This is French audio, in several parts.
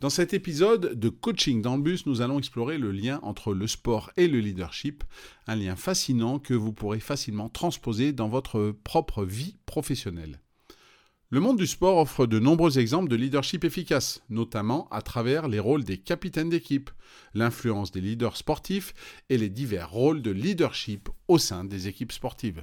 Dans cet épisode de Coaching dans le bus, nous allons explorer le lien entre le sport et le leadership, un lien fascinant que vous pourrez facilement transposer dans votre propre vie professionnelle. Le monde du sport offre de nombreux exemples de leadership efficace, notamment à travers les rôles des capitaines d'équipe, l'influence des leaders sportifs et les divers rôles de leadership au sein des équipes sportives.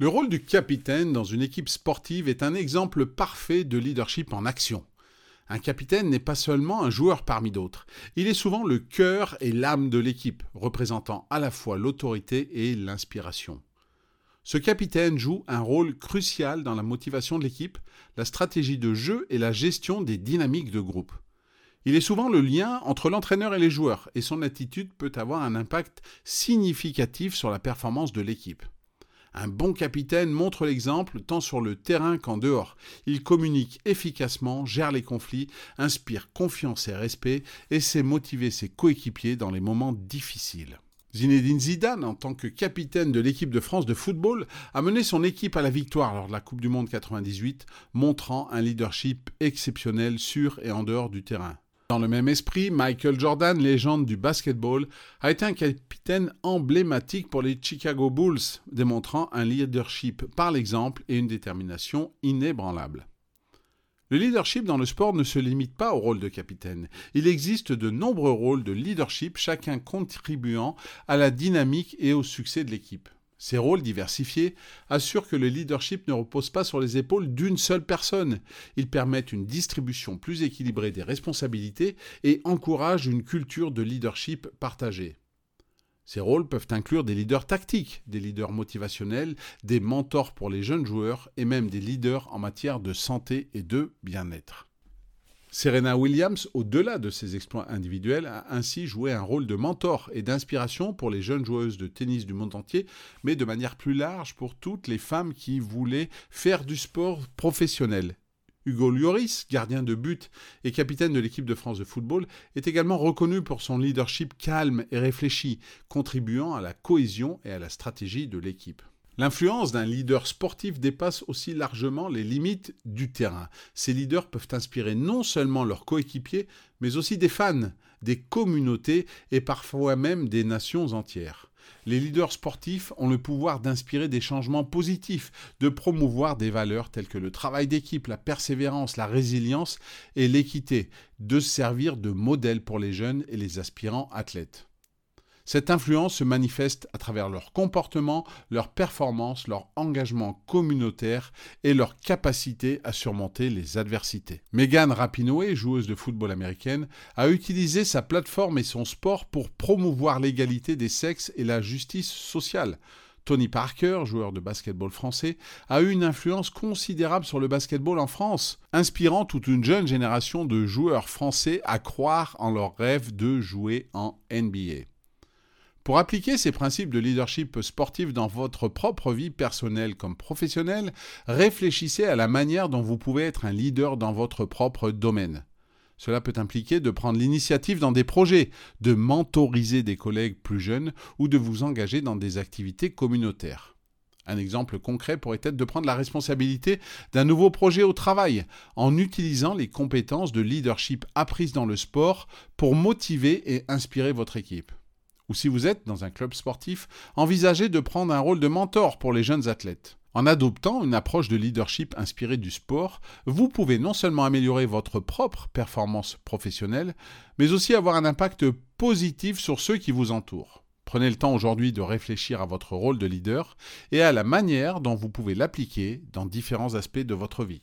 Le rôle du capitaine dans une équipe sportive est un exemple parfait de leadership en action. Un capitaine n'est pas seulement un joueur parmi d'autres, il est souvent le cœur et l'âme de l'équipe, représentant à la fois l'autorité et l'inspiration. Ce capitaine joue un rôle crucial dans la motivation de l'équipe, la stratégie de jeu et la gestion des dynamiques de groupe. Il est souvent le lien entre l'entraîneur et les joueurs, et son attitude peut avoir un impact significatif sur la performance de l'équipe. Un bon capitaine montre l'exemple tant sur le terrain qu'en dehors. Il communique efficacement, gère les conflits, inspire confiance et respect et sait motiver ses coéquipiers dans les moments difficiles. Zinedine Zidane, en tant que capitaine de l'équipe de France de football, a mené son équipe à la victoire lors de la Coupe du Monde 98, montrant un leadership exceptionnel sur et en dehors du terrain. Dans le même esprit, Michael Jordan, légende du basketball, a été un capitaine emblématique pour les Chicago Bulls, démontrant un leadership par l'exemple et une détermination inébranlable. Le leadership dans le sport ne se limite pas au rôle de capitaine. Il existe de nombreux rôles de leadership, chacun contribuant à la dynamique et au succès de l'équipe. Ces rôles diversifiés assurent que le leadership ne repose pas sur les épaules d'une seule personne. Ils permettent une distribution plus équilibrée des responsabilités et encouragent une culture de leadership partagée. Ces rôles peuvent inclure des leaders tactiques, des leaders motivationnels, des mentors pour les jeunes joueurs et même des leaders en matière de santé et de bien-être. Serena Williams, au-delà de ses exploits individuels, a ainsi joué un rôle de mentor et d'inspiration pour les jeunes joueuses de tennis du monde entier, mais de manière plus large pour toutes les femmes qui voulaient faire du sport professionnel. Hugo Lloris, gardien de but et capitaine de l'équipe de France de football, est également reconnu pour son leadership calme et réfléchi, contribuant à la cohésion et à la stratégie de l'équipe. L'influence d'un leader sportif dépasse aussi largement les limites du terrain. Ces leaders peuvent inspirer non seulement leurs coéquipiers, mais aussi des fans, des communautés et parfois même des nations entières. Les leaders sportifs ont le pouvoir d'inspirer des changements positifs, de promouvoir des valeurs telles que le travail d'équipe, la persévérance, la résilience et l'équité, de servir de modèle pour les jeunes et les aspirants athlètes. Cette influence se manifeste à travers leur comportement, leur performance, leur engagement communautaire et leur capacité à surmonter les adversités. Megan Rapinoe, joueuse de football américaine, a utilisé sa plateforme et son sport pour promouvoir l'égalité des sexes et la justice sociale. Tony Parker, joueur de basketball français, a eu une influence considérable sur le basketball en France, inspirant toute une jeune génération de joueurs français à croire en leur rêve de jouer en NBA. Pour appliquer ces principes de leadership sportif dans votre propre vie personnelle comme professionnelle, réfléchissez à la manière dont vous pouvez être un leader dans votre propre domaine. Cela peut impliquer de prendre l'initiative dans des projets, de mentoriser des collègues plus jeunes ou de vous engager dans des activités communautaires. Un exemple concret pourrait être de prendre la responsabilité d'un nouveau projet au travail en utilisant les compétences de leadership apprises dans le sport pour motiver et inspirer votre équipe ou si vous êtes dans un club sportif, envisagez de prendre un rôle de mentor pour les jeunes athlètes. En adoptant une approche de leadership inspirée du sport, vous pouvez non seulement améliorer votre propre performance professionnelle, mais aussi avoir un impact positif sur ceux qui vous entourent. Prenez le temps aujourd'hui de réfléchir à votre rôle de leader et à la manière dont vous pouvez l'appliquer dans différents aspects de votre vie.